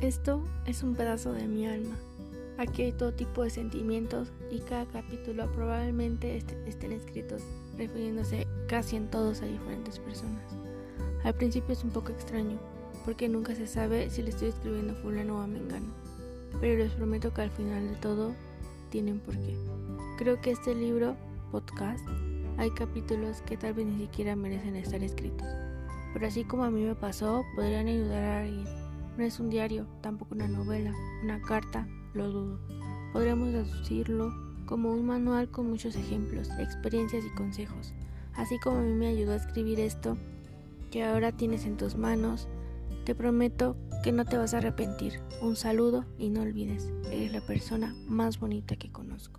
Esto es un pedazo de mi alma. Aquí hay todo tipo de sentimientos y cada capítulo probablemente estén escritos refiriéndose casi en todos a diferentes personas. Al principio es un poco extraño, porque nunca se sabe si le estoy escribiendo a fulano o a mengano, pero les prometo que al final de todo tienen por qué. Creo que este libro, podcast, hay capítulos que tal vez ni siquiera merecen estar escritos, pero así como a mí me pasó, podrían ayudar a alguien. No es un diario, tampoco una novela, una carta, lo dudo. Podríamos deducirlo como un manual con muchos ejemplos, experiencias y consejos. Así como a mí me ayudó a escribir esto, que ahora tienes en tus manos, te prometo que no te vas a arrepentir. Un saludo y no olvides, eres la persona más bonita que conozco.